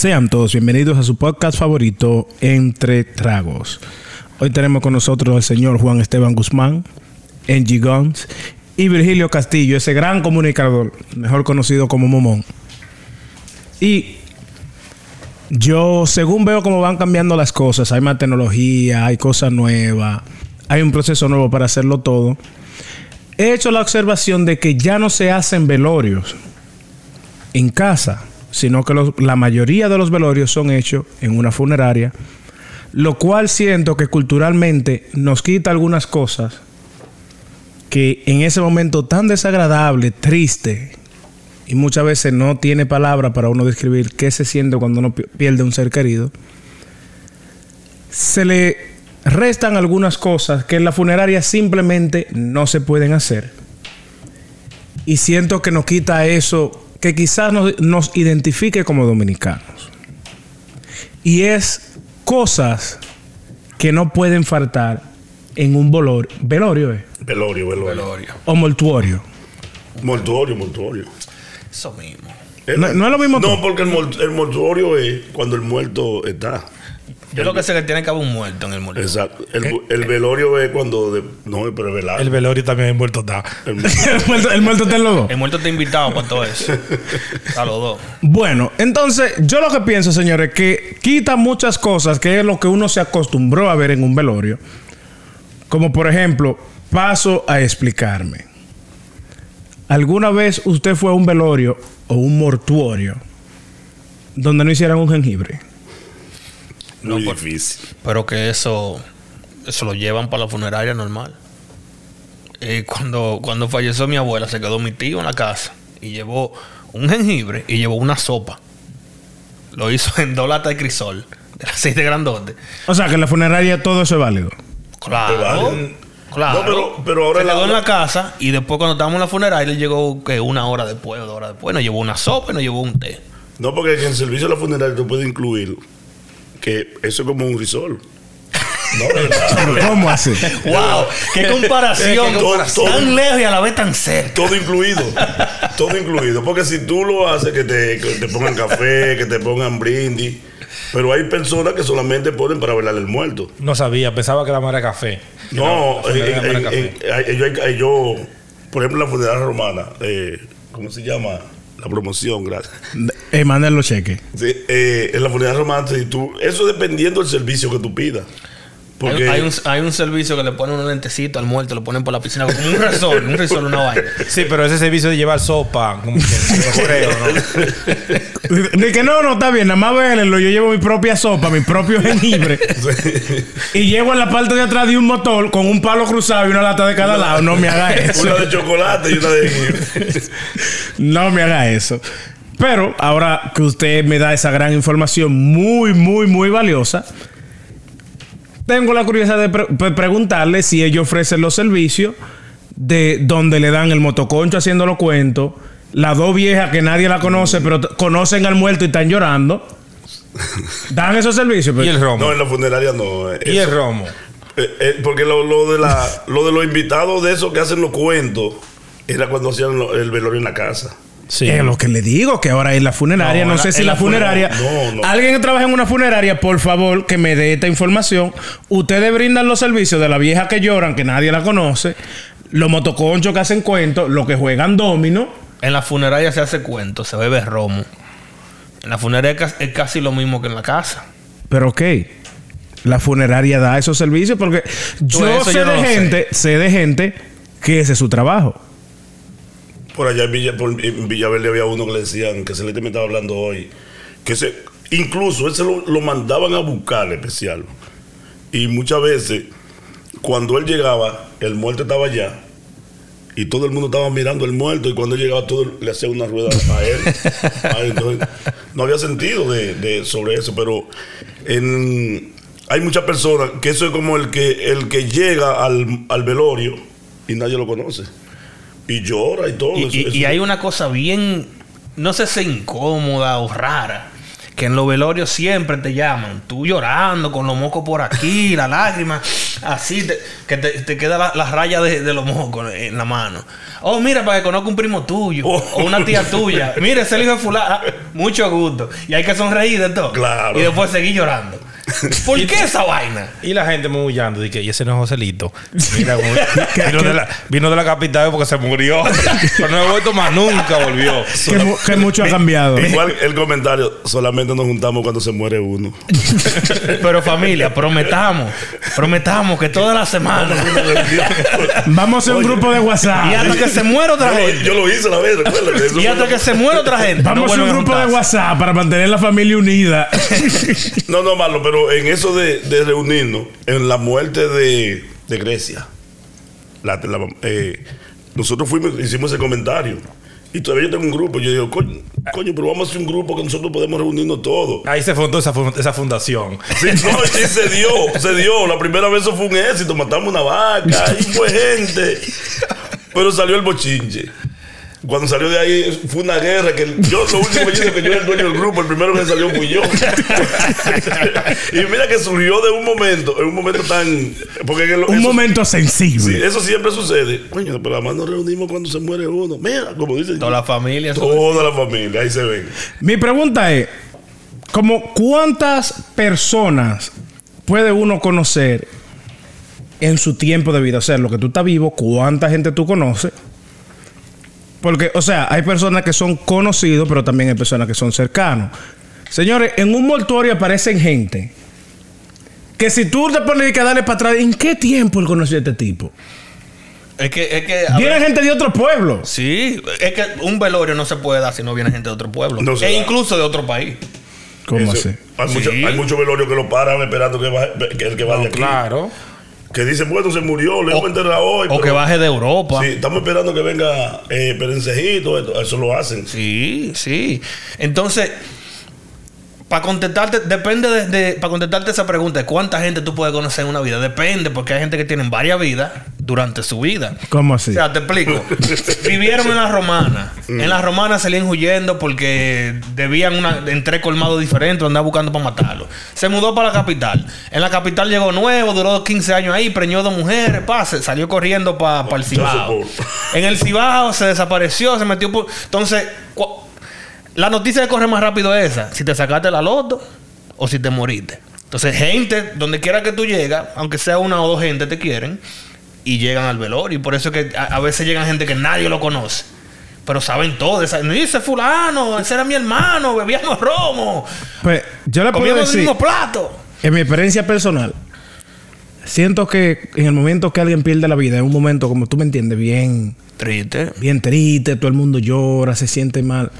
Sean todos bienvenidos a su podcast favorito, Entre Tragos. Hoy tenemos con nosotros al señor Juan Esteban Guzmán, Angie Guns y Virgilio Castillo, ese gran comunicador, mejor conocido como Momón. Y yo, según veo cómo van cambiando las cosas, hay más tecnología, hay cosas nuevas, hay un proceso nuevo para hacerlo todo. He hecho la observación de que ya no se hacen velorios en casa sino que los- la mayoría de los velorios son hechos en una funeraria, lo cual siento que culturalmente nos quita algunas cosas que en ese momento tan desagradable, triste, y muchas veces no tiene palabra para uno describir qué se siente cuando uno pi- pierde un ser querido, se le restan algunas cosas que en la funeraria simplemente no se pueden hacer. Y siento que nos quita eso que quizás nos, nos identifique como dominicanos. Y es cosas que no pueden faltar en un volor- velorio ¿eh? Velorio, velorio. Velorio. o mortuorio. Mortuorio, mortuorio. Eso mismo. No- no es lo mismo No, porque el, mort- el mortuorio es cuando el muerto está. Yo lo que sé es que tiene que haber un muerto en el muerto. Exacto. El, el velorio es cuando. de- no, pero es velar. El velorio también es muerto está. El- el, muerto, el muerto está en los dos. El muerto está invitado para todo eso. A los dos. Bueno, entonces yo lo que pienso, señores, que quita muchas cosas que es lo que uno se acostumbró a ver en un velorio. Como por ejemplo, paso a explicarme. ¿Alguna vez usted fue a un velorio o un mortuorio donde no hicieran un jengibre? Muy por- difícil. Pero que eso, eso lo llevan para la funeraria normal. Y cuando, cuando falleció mi abuela, se quedó mi tío en la casa y llevó un jengibre y llevó una sopa. Lo hizo en dos latas de crisol, de las seis de grandote. O sea, que en la funeraria todo eso es válido. Claro. vale. Claro. No, pero- pero ahora se la- quedó en la casa y después cuando estábamos en la funeraria, él llegó que una hora después o dos horas después. Nos llevó una sopa y nos llevó un té. No, porque en el servicio de la funeraria tú puedes incluir que eso es como un risol. No, ¿verdad? ¿Cómo así? ¡Wow! ¡Qué comparación! Qué comparación. Tan lejos y a la vez tan cerca. Todo incluido. Todo incluido. Porque si tú lo haces, que te, que te pongan café, que te pongan brindis. Pero hay personas que solamente ponen para velar el muerto. No sabía, pensaba que la madre era café. No, en- café. hay- yo, por ejemplo, en la funeraria romana, eh, ¿cómo se llama? La promoción, gracias. Eh, manden los cheques. Sí, eh, en la funeraria romana, si tú, eso dependiendo del servicio que tú pidas. Porque Hay, hay un, hay un servicio que le ponen un lentecito al muerto, lo ponen por la piscina como un resort, un resort, una vaina. Sí, pero ese servicio de llevar sopa, como que no creo, ¿no? De que no, no, está bien, nada más véanlo. Yo llevo mi propia sopa, mi propio jengibre. y llego en la parte de atrás de un motor con un palo cruzado y una lata de cada lado. No me haga eso. una de chocolate y una de No me haga eso. Pero ahora que usted me da esa gran información muy, muy, muy valiosa, tengo la curiosidad de pre- pre- preguntarle si ellos ofrecen los servicios de donde le dan el motoconcho haciendo los cuentos, las dos viejas que nadie la conoce, pero conocen al muerto y están llorando. Dan esos servicios. Y pero- el romo. No, en la funeraria no. eh, y eso- el romo. eh, eh, porque lo, lo de la, lo de los invitados de esos que hacen los cuentos era cuando hacían lo- el velorio en la casa. Sí. Es lo que le digo, que ahora en la funeraria, no, sé si la, la funeraria. funeraria- no, no. Alguien que trabaja en una funeraria, por favor, que me dé esta información. Ustedes brindan los servicios de la vieja que lloran, que nadie la conoce, los motoconchos que hacen cuentos, los que juegan domino. En la funeraria se hace cuento, se bebe romo. En la funeraria es ca- es casi lo mismo que en la casa. Pero ok, la funeraria da esos servicios porque yo sé yo no de lo sé. gente, sé de gente que ese es su trabajo. Por allá en, Villa, por, en Villaverde había uno que le decían, que se le estaba hablando hoy, que se, incluso ese lo, lo mandaban a buscar especial. Y muchas veces, cuando él llegaba, el muerto estaba allá. Y todo el mundo estaba mirando el muerto y cuando él llegaba todo le hacía una rueda a él. A él. Entonces, no había sentido de, de- sobre eso, pero en- hay muchas personas que eso es como el que el que llega al, al velorio y nadie lo conoce. Y llora y todo. Y, eso- y- eso- y hay una cosa bien, no sé si incómoda o rara, que en los velorios siempre te llaman, tú llorando con los mocos por aquí, la lágrima. Así, te- que te, te queda la, la raya de, de los mocos en la mano. Oh, mira, para que conozca un primo tuyo. Oh. O una tía tuya. Mira, ese hijo de fulano. Ah, mucho gusto. Y hay que sonreír de todo. Claro. Y después seguir llorando. ¿Por qué esa vaina? Y la gente muy y que, y ese no es Joselito. Mira, como- vino, de la, vino de la capital porque se murió. Pero no he vuelto más nunca, volvió. Que, mu- que mucho ha cambiado. Igual el comentario, solamente nos juntamos cuando se muere uno. Pero familia, prometamos. Prometamos que toda la semana. Vamos a hacer un grupo de WhatsApp. y hasta que se muera otra Yo lo, gente. yo lo hice la vez, recuérdate. Y hasta que se muera otra gente. Vamos no a hacer un grupo de. WhatsApp para mantener la familia unida. No, no, Marlon, pero en eso de, de reunirnos, en la muerte de, de Grecia, la- la- eh, nosotros fuimos, hicimos ese comentario. Y todavía yo tengo un grupo. Yo digo, coño, coño, pero vamos a hacer un grupo que nosotros podemos reunirnos todos. Ahí se fundó esa, fun- esa fundación. Sí, no, y se dio, se dio. La primera vez eso fue un éxito. Matamos una vaca, ahí fue gente. Pero salió el bochinche. Cuando salió de ahí fue una guerra que yo lo último que dije que yo era el dueño del grupo, el primero que salió fui yo. y mira que surgió de un momento, en un momento tan porque en el- un eso- momento sí, sensible. eso siempre sucede. Coño, pero además nos reunimos cuando se muere uno. Mira, como dicen. Toda la familia. Toda la familia, ahí se ven. Mi pregunta es, como cuántas personas puede uno conocer en su tiempo de vida? O sea, lo que tú estás vivo, ¿cuánta gente tú conoces? Porque, o sea, hay personas que son conocidos, pero también hay personas que son cercanos. Señores, en un mortuorio aparecen gente que si tú te pones que darle para atrás, ¿en qué tiempo él conoció a este tipo? Es que, es que. Viene ver, gente de otro pueblo. Sí, es que un velorio no se puede dar si no viene gente de otro pueblo. No e da. incluso de otro país. ¿Cómo Eso- así? Hay, Sí. mucho- hay muchos velorios que lo paran esperando que, vaya- que el que vaya aquí. Claro. Que dicen, bueno, se murió, le vamos a enterrar hoy. O pero- que baje de Europa. Sí, estamos esperando que venga eh, Perencejito, eso lo hacen. Sí, sí. Entonces, para contestarte, depende de, de- para contestarte esa pregunta, de cuánta gente tú puedes conocer en una vida, depende, porque hay gente que tiene varias vidas durante su vida. ¿Cómo así? O sea, te explico. Vivieron en la romana. En la romana salían huyendo porque debían una, en tres colmados diferentes, andaban buscando para matarlo. Se mudó para la capital. En la capital llegó nuevo, duró 15 años ahí, preñó dos mujeres, pase, salió corriendo para el Cibao. En el Cibao se desapareció, se metió por. Entonces, la noticia que corre más rápido es esa: si te sacaste la loto o si te moriste. Entonces, gente, donde quiera que tú llegas, aunque sea una o dos gente, te quieren y llegan al velorio. Y por eso es que a, a veces llegan gente que nadie lo conoce. Pero saben todo. No dice fulano, ese era mi hermano, bebíamos romo, Pues yo le puedo el decir, mismo plato. en mi experiencia personal, siento que en el momento que alguien pierde la vida, es un momento, como tú me entiendes, bien, Triste. bien triste, todo el mundo llora, se siente mal.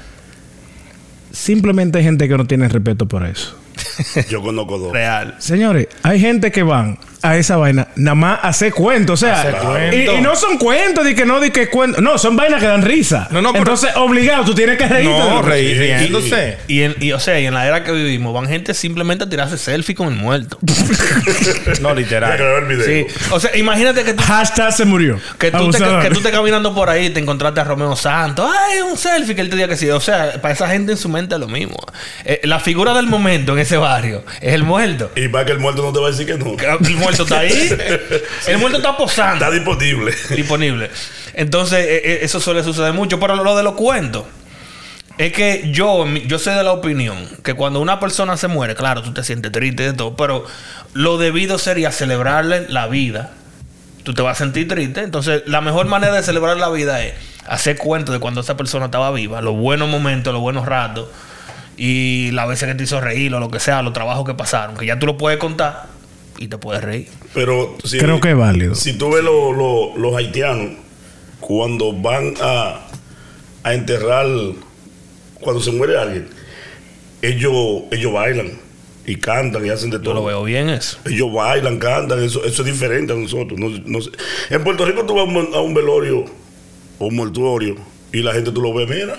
Simplemente hay gente que no tiene respeto por eso. Yo conozco dos. Real. Señores, hay gente que van a esa vaina nada más hacer cuentos. O sea, Hacer y, y no son cuentos de que no, de que cuentos. No, son vainas que dan risa. No, no, pero- Entonces, obligado, tú tienes que reírte. No, reír, riéndose. Y, en, y, o sea, y en la era que vivimos, van gente simplemente a tirarse selfie con el muerto. No, literal. grabé el video. Sí. O sea, imagínate que tú, Hashtag se murió. que, tú te, que tú estés caminando por ahí y te encontraste a Romeo Santos. Ay, un selfie que él te diga que sí. O sea, para esa gente en su mente es lo mismo. Eh, la figura del momento en ese barrio es el muerto. Y para que el muerto no te va a decir que no. El muerto está ahí. El muerto está posando. Está disponible. disponible. Entonces, eh, eh, eso suele suceder mucho. Pero lo de los cuentos. Es que yo, yo soy de la opinión que cuando una persona se muere, claro, tú te sientes triste de todo, pero lo debido sería celebrarle la vida. Tú te vas a sentir triste. Entonces, la mejor manera de celebrar la vida es hacer cuentos de cuando esa persona estaba viva, los buenos momentos, los buenos ratos, y las veces que te hizo reír, o lo que sea, los trabajos que pasaron, que ya tú lo puedes contar y te puedes reír. Pero si, Creo que es válido. Si tú ves lo- lo- los haitianos, cuando van a, a enterrar, cuando se muere alguien, ellos, ellos bailan y cantan y hacen de Yo todo. lo veo bien eso. Ellos bailan, cantan, eso, eso es diferente a nosotros. No, no sé. En Puerto Rico tú vas a un, a un velorio o un mortuorio y la gente tú lo ves, mira,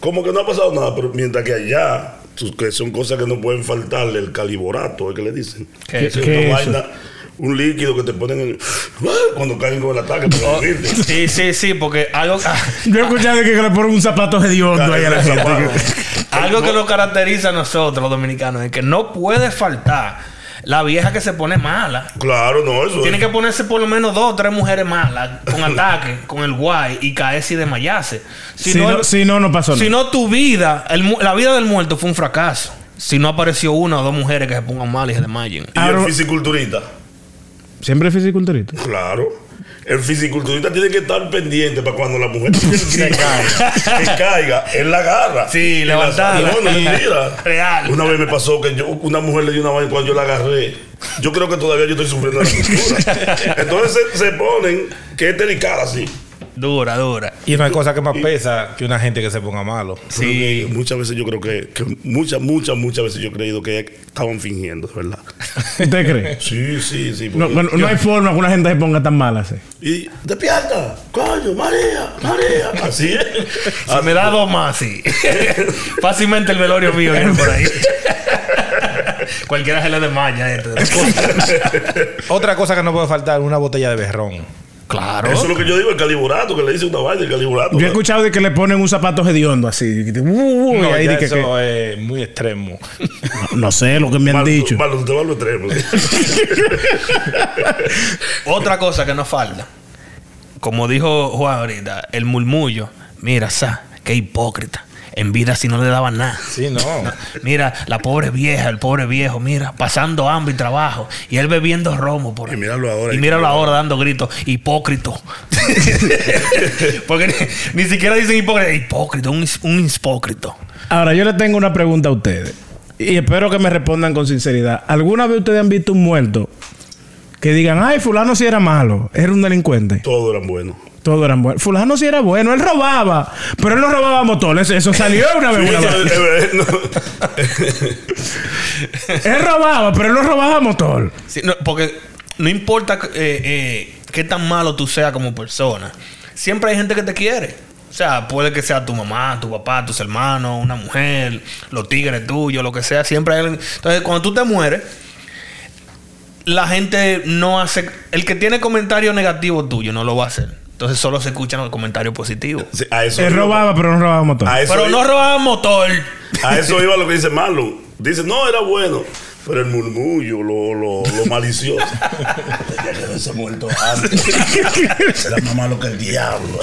como que no ha pasado nada, pero mientras que allá, que son cosas que no pueden faltarle, el caliborato, es que le dicen. ¿Qué es una vaina, un líquido que te ponen en- cuando caen con el ataque para vivirte. Sí, sí, sí, porque algo, ah, Yo he escuchado que, le ponen un zapato hediondo ahí a la gente. algo que nos caracteriza a nosotros, los dominicanos, es que no puede faltar La vieja que se pone mala. Claro, no, eso Tiene es. que ponerse por lo menos dos o tres mujeres malas con ataque, con el guay y caerse y desmayarse. Si, no, el- si no, no pasó si no, tu vida, el la vida del muerto fue un fracaso. Si no apareció una o dos mujeres que se pongan mal y se desmayen. Y Ahora- el fisiculturista. Siempre es fisiculturista. Claro. El fisiculturista tiene que estar pendiente para cuando la mujer se caiga, que caiga, él la agarra. Sí, levantarla. No. Real. Una vez me pasó que yo, una mujer le dio una vaina cuando yo la agarré. Yo creo que todavía yo estoy sufriendo de la cultura. Entonces se, se ponen que es delicada así. Dura, dura. Y no hay cosa que más pesa que una gente que se ponga malo. Sí. Muchas veces yo creo que, que muchas, muchas, muchas veces yo he creído que estaban fingiendo, de ¿verdad? ¿Usted cree? Sí, sí, sí. No, porque- bueno, no hay forma que una gente se ponga tan mala así. Y despierta, coño, María, María. Así es. Me da dos más, sí. Fácilmente el velorio mío viene por ahí. Cualquiera se le desmaya. Otra cosa que no puede faltar, una botella de berrón. Claro. Eso es lo que yo digo, el caliburato, que le dice una vaina, el caliburato. Yo he escuchado de que le ponen un zapato hediondo así. uh, uh, y No, ahí ya di que- eso es muy extremo. no sé lo que me han Mal- dicho. mal, usted va lo extremo. Otra cosa que nos falta. Como dijo Juan ahorita, el murmullo. Mira, sa, qué hipócrita. En vida si no le daban nada. Sí, no. Mira, la pobre vieja, el pobre viejo, mira, pasando hambre y trabajo. Y él bebiendo romo por Y míralo ahora. Y míralo ahora dando gritos, hipócrito. Porque ni, ni siquiera dicen hipócrita, hipócrito, un, un hipócrito. Ahora, yo le tengo una pregunta a ustedes. Y espero que me respondan con sinceridad. ¿Alguna vez ustedes han visto un muerto que digan, ay, fulano sí era malo, era un delincuente? Todos eran buenos. Todos eran buenos. Fulano sí era bueno, él robaba, pero él no robaba motores. Eso salió una vez. una vez. Él robaba, pero él no robaba motor. Sí, no, porque no importa eh, eh, qué tan malo tú seas como persona, siempre hay gente que te quiere. O sea, puede que sea tu mamá, tu papá, tus hermanos, una mujer, los tigres tuyos, lo que sea. Siempre hay alguien. Entonces, cuando tú te mueres, la gente no hace. El que tiene comentario negativo tuyo no lo va a hacer. Entonces, solo se escuchan los comentarios positivos. Sí, a eso Él robaba, pero no robaba motor. A eso, Pero no robaba motor. a eso iba lo que dice Marlon. Dice, no, era bueno. Pero el murmullo, lo, lo, lo malicioso. ya quedó ese muerto antes. Era más malo que el diablo.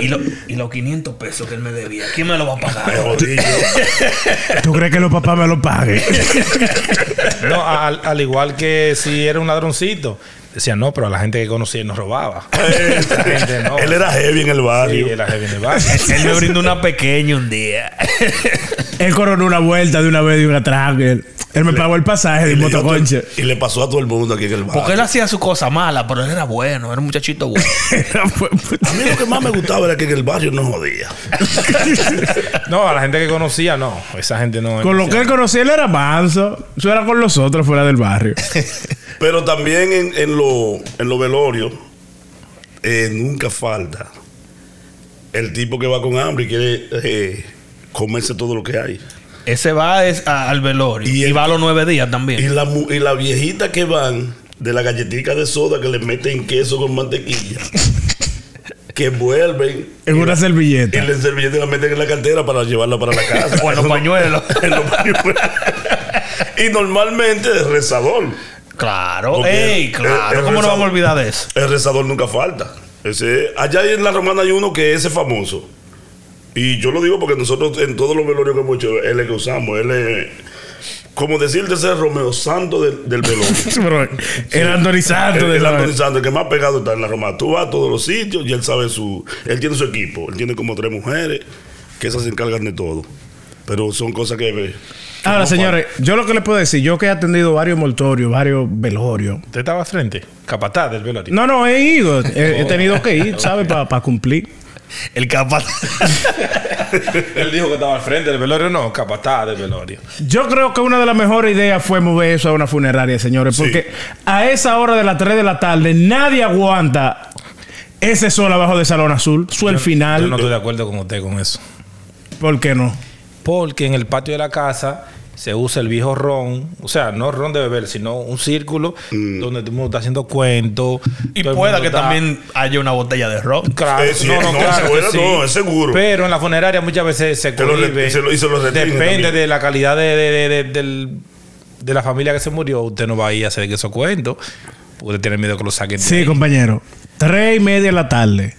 Y, lo- y los 500 pesos que él me debía, ¿quién me lo va a Me pagar? jodí yo. ¿Tú crees que los papás me lo paguen? No, al, al igual que si era un ladroncito. Decía, no, pero a la gente que conocía él no robaba. Esa gente no. Él era heavy en el Sí, barrio. era heavy en el barrio. Él me brindó una pequeña un día. él coronó una vuelta de una vez de un atraco. Él, él me pagó el pasaje de Y motoconche. y le pasó a todo el mundo aquí en el barrio. Porque él hacía su cosa mala, pero él era bueno, era un muchachito bueno. A mí lo que más me gustaba era que en el barrio no jodía. No, a la gente que conocía, no. Esa gente no. con lo que él conocía, él era manso. Eso era con los otros fuera del barrio. Pero también en, en lo, en lo velorios, eh, nunca falta el tipo que va con hambre y quiere eh, comerse todo lo que hay. Ese va es a- al velorio Y y, el- va a los nueve días Y también. la, mu- y la viejita que van de la galletita de soda que le meten queso con mantequilla, que vuelven En y una la- servilleta. y la servilleta la meten en la cartera para llevarla para la casa. O en los pañuelos. En los pañuelos. y normalmente es rezador. Claro, ey, claro. el ¿Cómo no vamos a olvidar de eso? El rezador nunca falta. Ese, allá en la romana hay uno que ese es famoso. Y yo lo digo porque nosotros en todos los velorios que hemos hecho, él es el que usamos. Él es, como decirte, ese es Romeo Santo del, del velorio. Pero el Anthony Santos el, el Santos, el que más pegado está en la romana. Tú vas a todos los sitios y él sabe su... Él tiene su equipo. Él tiene como tres mujeres que esas se encargan de todo. Pero son cosas que... que Ahora, no señores, yo lo que les puedo decir, yo que he atendido varios mortorios, varios velorios. ¿Usted estaba frente? Capataz del velorio. No, no, he ido. He, he tenido que ir, ¿sabes? Para cumplir. El capaz. Él dijo que estaba al frente del velorio. No, capataz del velorio. Yo creo que una de las mejores ideas fue mover eso a una funeraria, señores. Sí. Porque a esa hora de las 3 de la tarde nadie aguanta ese sol abajo de Salón Azul. Su el final. Yo no estoy de acuerdo con usted con eso. ¿Por qué no? Porque en el patio de la casa se usa el viejo ron, o sea, no ron de beber, sino un círculo donde todo el mundo está haciendo cuentos. Y pueda que está- también haya una botella de rock. Claro, Eh, sí, no, no, no, claro que sí. no, es seguro. Pero en la funeraria muchas veces se cohibe. se lo- y se lo Depende también. de la calidad de, de- de- de- del, de la familia que se murió, usted no va a ir a hacer esos cuentos. Porque usted tiene miedo que lo saquen. Sí, ahí. compañero. Tres y media de la tarde.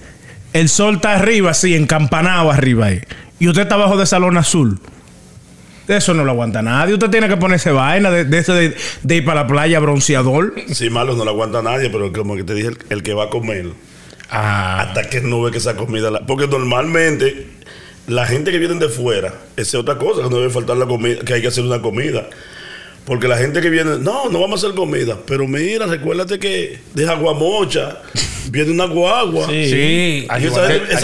El sol está arriba, así, encampanado arriba ahí. Y usted está abajo de salón azul. Eso no lo aguanta nadie. Usted tiene que ponerse vaina de, de, de- de ir para la playa bronceador. Sí, malo no lo aguanta nadie, pero como que te dije, el, el que va a comer, Ah, hasta que no ve que esa comida. la- porque normalmente la gente que viene de fuera, esa es otra cosa, que no debe faltar la comida, que hay que hacer una comida. Porque la gente que viene, no, no vamos a hacer comida. Pero mira, recuérdate que de Aguamocha viene una guagua. sí. Sí. Hay esa guardar- gente- hay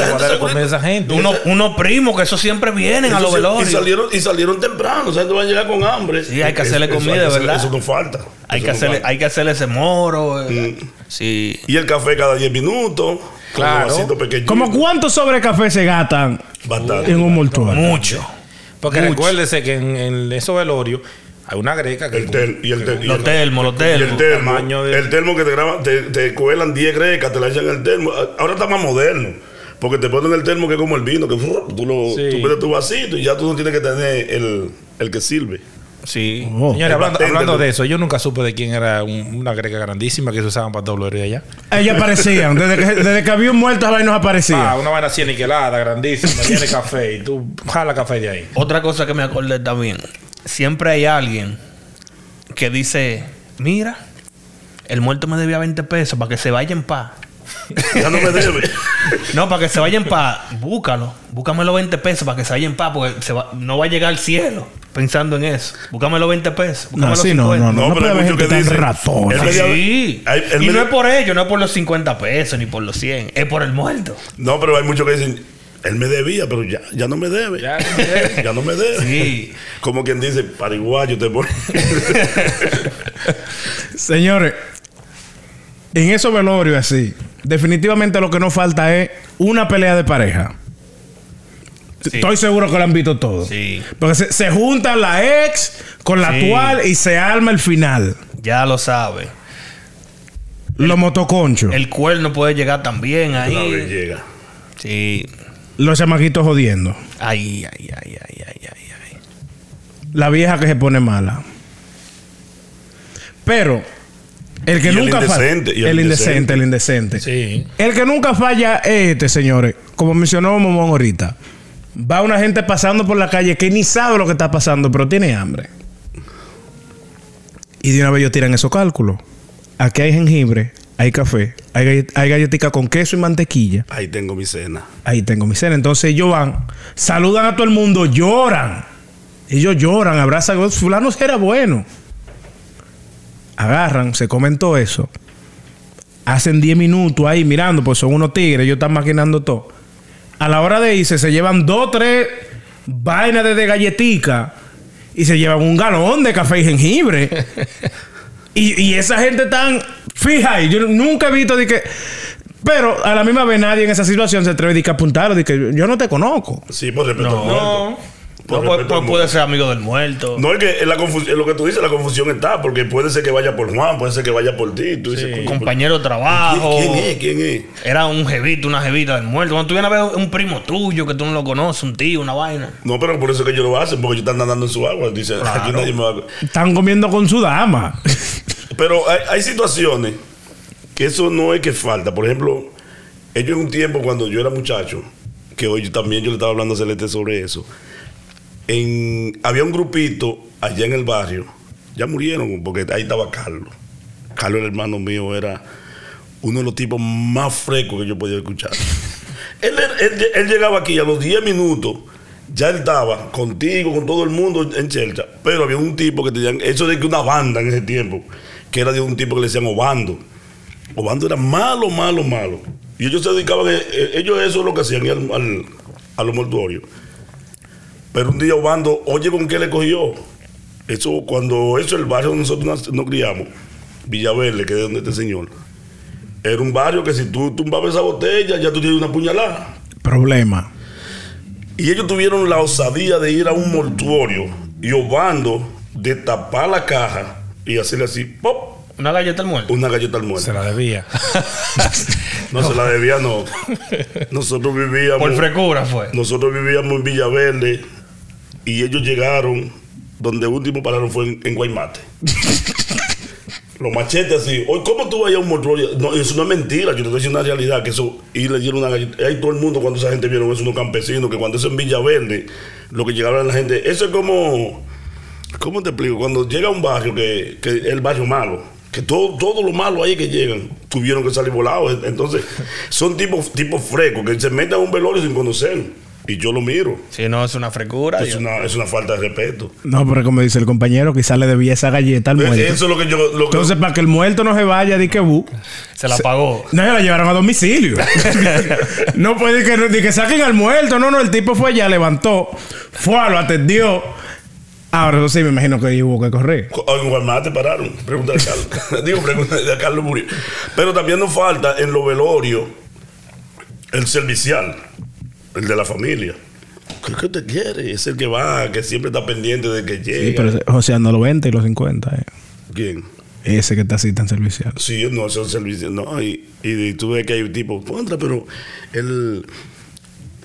esa gente gente. Uno, unos primos que eso siempre vienen a los sí, velorios. y salieron, y salieron temprano, o sea, te van a llegar con hambre. Sí, hay que hacerle Eso- comida, hay ¿verdad? Eso no falta. Hay Eso que, no hacerle, falta. hay que hacerle ese moro. eh. Sí. Y el café cada 10 minutos. Claro. ¿Cómo cuántos sobre café se gastan Bastante. en un mortuorio? Mucho. Porque Mucho. recuérdese que en, en esos velorios hay una greca que El tel- y el tel- y Los el- termos, los Y el termos. termo, el termo que te graban, te, te cuelan 10 grecas, te la echan en el termo. Ahora está más moderno. Porque te ponen el termo que es como el vino, que tú, lo, Sí. tú metes tu vasito y ya tú no tienes que tener el, el que sirve. Sí. Oh. Señores, hablando, de eso, yo nunca supe de quién era un- una greca grandísima que se usaban para todo allá. Ellas aparecían. Desde que, desde que había un muerto, ahí nos aparecía. Ah, una vaina así aniquilada, grandísima, llena de café. Y tú jala café de ahí. Otra cosa que me acordé también. Siempre hay alguien que dice, mira, el muerto me debía 20 pesos para que se vaya en paz. Ya no me debe. No, para que se vaya en paz, búscalo. Búscame los 20 pesos para que se vaya en paz, porque se va- no va a llegar al cielo pensando en eso. Búscame los 20 pesos. Búscame No, los no, 50. no, no. No, pero puede hay muchos gente que dicen- dio- sí. Ay, él y me no es por ello, no es por los 50 pesos ni por los 100, es por el muerto. No, pero hay muchos que dicen, él me debía, pero ya, ya no me debe. Ya no me debe. Ya no me debe. Sí. Como quien dice, pariguayo te pone. Señores, en esos velorios así, definitivamente lo que nos falta es una pelea de pareja. Sí. Estoy seguro que lo han visto todos. Sí. Porque se, se junta la ex con la Sí. actual y se arma el final. Ya lo sabe. Los motoconchos. El cuerno puede llegar también Una vez ahí. llega. Sí. Los chamaquitos jodiendo. Ay, ay, ay, ay, ay, ay, ay. La vieja que se pone mala. Pero, el que Y el nunca falla. indecente, y el El indecente. indecente, el indecente. Sí. El que nunca falla es este, señores. Como mencionó Momón ahorita. Va una gente pasando por la calle que ni sabe lo que está pasando, pero tiene hambre. Y de una vez ellos tiran esos cálculos. Aquí hay jengibre, hay café, hay, hay galletica con queso y mantequilla. Ahí tengo mi cena. Ahí tengo mi cena. Entonces ellos van, saludan a todo el mundo, lloran. Ellos lloran, abrazan. Fulano era bueno. Agarran, se comen todo eso. Hacen 10 minutos ahí mirando, pues son unos tigres, ellos están maquinando todo. A la hora de irse, se llevan dos, tres vainas de, de galletica y se llevan un galón de café y jengibre. y, y esa gente tan fija ahí. Yo nunca he visto de que. Pero a la misma vez nadie en esa situación se atreve de que a apuntar de que yo no te conozco. Sí, por respeto No. Por No, pues, pues, puede muerto. ser amigo del muerto. No es que en la confusión, lo que tú dices, la confusión está, porque puede ser que vaya por Juan, puede ser que vaya por ti. Tú dices, coño, compañero de trabajo. ¿Quién, quién es? ¿Quién es? Era un jevito, una jevita del muerto. Cuando tú vienes a ver un primo tuyo que tú no lo conoces, un tío, una vaina. No, pero por eso es que ellos lo hacen, porque ellos están nadando en su agua. Dicen, aquí nadie me va a... Están comiendo con su dama. Pero hay, hay situaciones que eso no es que falta. Por ejemplo, ellos en un tiempo cuando yo era muchacho, que hoy también yo le estaba hablando a Celeste sobre eso, en, había un grupito allá en el barrio, ya murieron, porque ahí estaba Carlos. Carlos, el hermano mío, era uno de los tipos más frescos que yo podía escuchar. él, él- él llegaba aquí a los 10 minutos, ya él estaba contigo, con todo el mundo en Chelcha, pero había un tipo que tenían, eso de que una banda en ese tiempo, que era de un tipo que le decían Obando. Obando era malo, malo, malo. Y ellos se dedicaban, eh, eh, ellos eso es lo que hacían al, al- a los mortuorios. Pero un día Obando, oye con qué le cogió. Eso, cuando eso el barrio donde nosotros nos, nos criamos, Villaverde, que es donde este señor, era un barrio que si tú tumbabas esa botella, ya tú tienes una puñalada. Problema. Y ellos tuvieron la osadía de ir a un mortuorio y Obando de tapar la caja y hacerle así, ¡pop! Una galleta al muerto. Una galleta al muerto. Se la debía. No, se la debía, no. Nosotros vivíamos. Por frecura fue. Nosotros vivíamos en Villaverde y ellos llegaron donde un tipo pararon fue en, en Guaymate. Los machetes así. Oye, ¿cómo tú vas a un Monroe? No, eso no es mentira. Yo te estoy diciendo una realidad. Que eso. Y le dieron una galleta. Ahí todo el mundo, cuando esa gente vieron eso, unos campesinos, que cuando eso en Villaverde, lo que llegaron la gente. Eso es como. ¿Cómo te explico? Cuando llega un barrio que, que es el barrio malo. Que todo, todo lo malo ahí que llegan tuvieron que salir volados. Entonces, son tipos tipos frescos que se meten a un velorio sin conocer. Y yo lo miro. Si no, es una frecura. Es una, es una falta de respeto. No, pero como dice el compañero, quizás le debía esa galleta al muerto. Eso es lo que yo. Lo que- Entonces, para que el muerto no se vaya, di que bu. Se la pagó. No, se la llevaron a domicilio. no puede que, ni que saquen al muerto. No, no, el tipo fue allá, levantó, fue, lo atendió. Ahora, sí, me imagino que hubo que correr. En Guaymate pararon. Pregúntale a Carlos. Digo, pregúntale a Carlos Murillo. Pero también nos falta en los velorios el servicial, el de la familia. ¿Qué, qué te quiere? Es el que va, que siempre está pendiente de que llegue. Sí, pero sea, no los 20 y los 50. eh. ¿Quién? Ese que está así tan servicial. Sí, no, es un servicio. No, y, y tú ves que hay tipo, contra, pero el.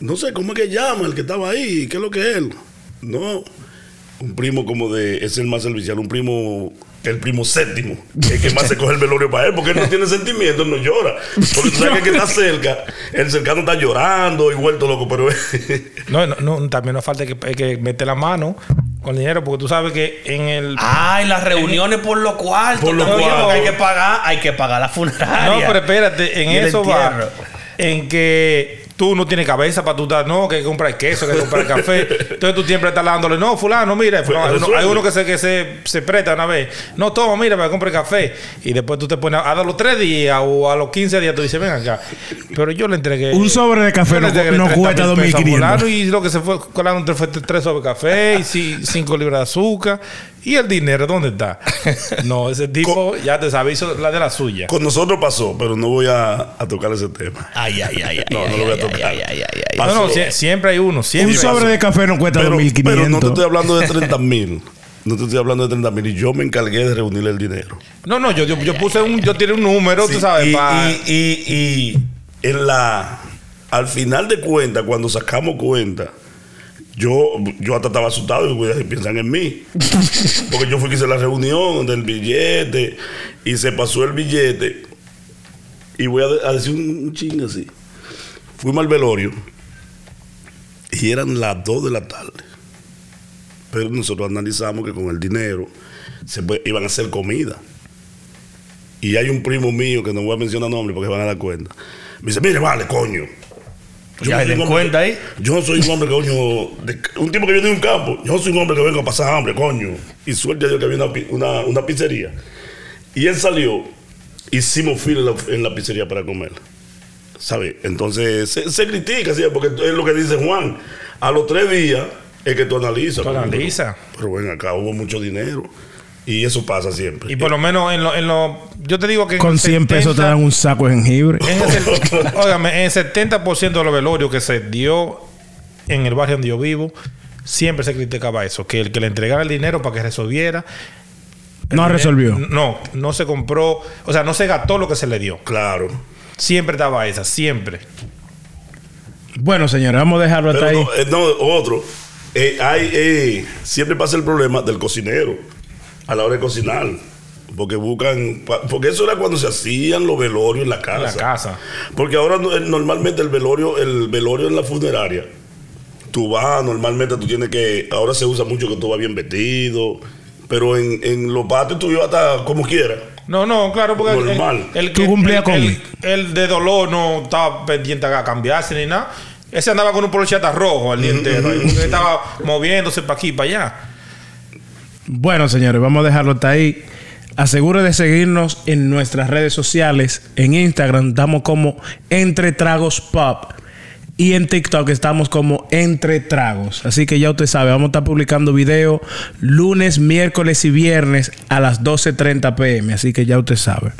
No sé cómo es que llama el que estaba ahí, ¿qué es lo que es él? No, un primo como de. Es el más servicial, un primo. El primo séptimo, el que más se coge el velorio para él, porque él no tiene sentimiento, él no llora. Porque tú sabes que el que está cerca, el cercano está llorando y vuelto loco, pero No, no, no, también nos falta que, que meter la mano con el dinero, porque tú sabes que en el. Ay, las reuniones por lo cual. Por lo cual. Hay que pagar, hay que pagar la funeraria. No, pero espérate, en eso va. En que tú no tienes cabeza para tú dar, no, que comprar queso, que comprar café. Entonces tú siempre estás dándole, no, fulano, mira, no, hay, uno, hay uno que se, que se, se presta una vez. No, toma, mira, para que compre café. Y después tú te pones a dar los tres días o a los 15 días, tú dices, ven acá. Pero yo le entregué. Un sobre de café no, no 30 cuesta mil pesos a 2.500. fulano Y lo que se fue colando fue tres sobres de café y ci- cinco libras de azúcar. ¿Y el dinero dónde está? No, ese tipo ya te sabe, hizo la de la suya. con nosotros pasó, pero no voy a, a tocar ese tema. Ay, ay, ay, ay. No, ay, no lo voy a tocar. ay, ay, ay, ay, ay. No, no, siempre hay uno, siempre Un sobre de café no cuesta Pero, 2.500. pero no te estoy hablando de 30 mil. No te estoy hablando de 30 mil. Y yo me encargué de reunirle el dinero. No, no, yo, yo, yo puse un, yo tiré un número, tú sabes, y, y, y- y en la al final de cuentas, cuando sacamos cuenta, yo, yo hasta estaba asustado y piensan en mí. Porque yo fui que hice la reunión del billete y se pasó el billete. Y voy a, de- a decir un, un ching así. Fuimos al velorio y eran las 2 de la tarde. Pero nosotros analizamos que con el dinero se puede- iban a hacer comida. Y hay un primo mío que no voy a mencionar nombre porque van a dar cuenta. Me dice, mire, vale, coño. Ya no den cuenta ahí. Yo no soy un hombre que coño. de- un tipo que viene de un campo. Yo no soy un hombre que vengo a pasar hambre, coño. Y suerte a Dios que había una, una, una pizzería. Y él salió. Hicimos fila en la, en la pizzería para comer. ¿Sabes? Entonces se, se critica, ¿sí? porque es lo que dice Juan. A los tres días es que tú analizas. Tú Pero- analizas. Pero ven acá, hubo mucho dinero. Y eso pasa siempre. y por lo menos en lo, en lo yo te digo que Con el 100 pesos te 70, dan un saco de jengibre. en el, óigame, en el 70% de los velorios que se dio en el barrio donde yo vivo, siempre se criticaba eso, que el que le entregara el dinero para que resolviera. No dinero- resolvió. No, no se compró, o sea, no se gastó lo que se le dio. Claro. Siempre daba esa, siempre. Bueno, señores, vamos a dejarlo hasta Pero ahí. no, eh, no, otro. Eh, hay, eh, siempre pasa el problema del cocinero a la hora de cocinar. Porque buscan. Porque eso era cuando se hacían los velorios en la casa. En la casa. Porque ahora eh, normalmente el velorio, el velorio en la funeraria, tú vas, normalmente tú tienes que. Ahora se usa mucho que tú vas bien vestido. Pero en, en los patios tú ibas hasta como quieras. No, no, claro, porque el- Normal. El, el Tú que- cumplías el- con- el, el de dolor no estaba pendiente a cambiarse ni nada. Ese andaba con un polochata rojo el día entero. ahí, Estaba moviéndose para aquí y para allá. Bueno, señores, vamos a dejarlo hasta ahí. Asegure de seguirnos en nuestras redes sociales. En Instagram estamos como Entre Tragos Pop. Y en TikTok estamos como Entre Tragos. Así que ya usted sabe, vamos a estar publicando video lunes, miércoles y viernes a las 12.30 pm. Así que ya usted sabe.